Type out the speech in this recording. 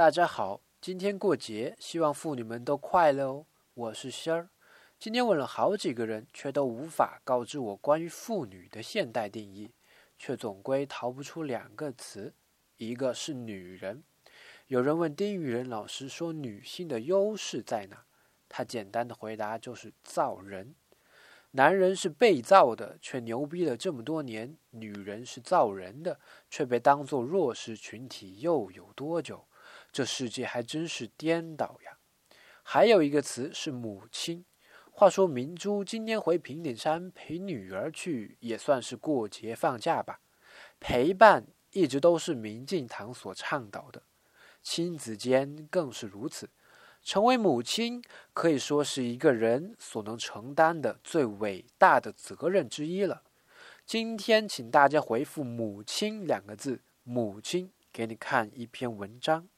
大家好，今天过节，希望妇女们都快乐哦。我是仙儿，今天问了好几个人，却都无法告知我关于妇女的现代定义，却总归逃不出两个词，一个是女人。有人问丁玉仁老师说，女性的优势在哪？他简单的回答就是造人。男人是被造的，却牛逼了这么多年；女人是造人的，却被当作弱势群体，又有多久？这世界还真是颠倒呀！还有一个词是母亲。话说明珠今天回平顶山陪女儿去，也算是过节放假吧。陪伴一直都是明镜堂所倡导的，亲子间更是如此。成为母亲可以说是一个人所能承担的最伟大的责任之一了。今天请大家回复“母亲”两个字，母亲给你看一篇文章。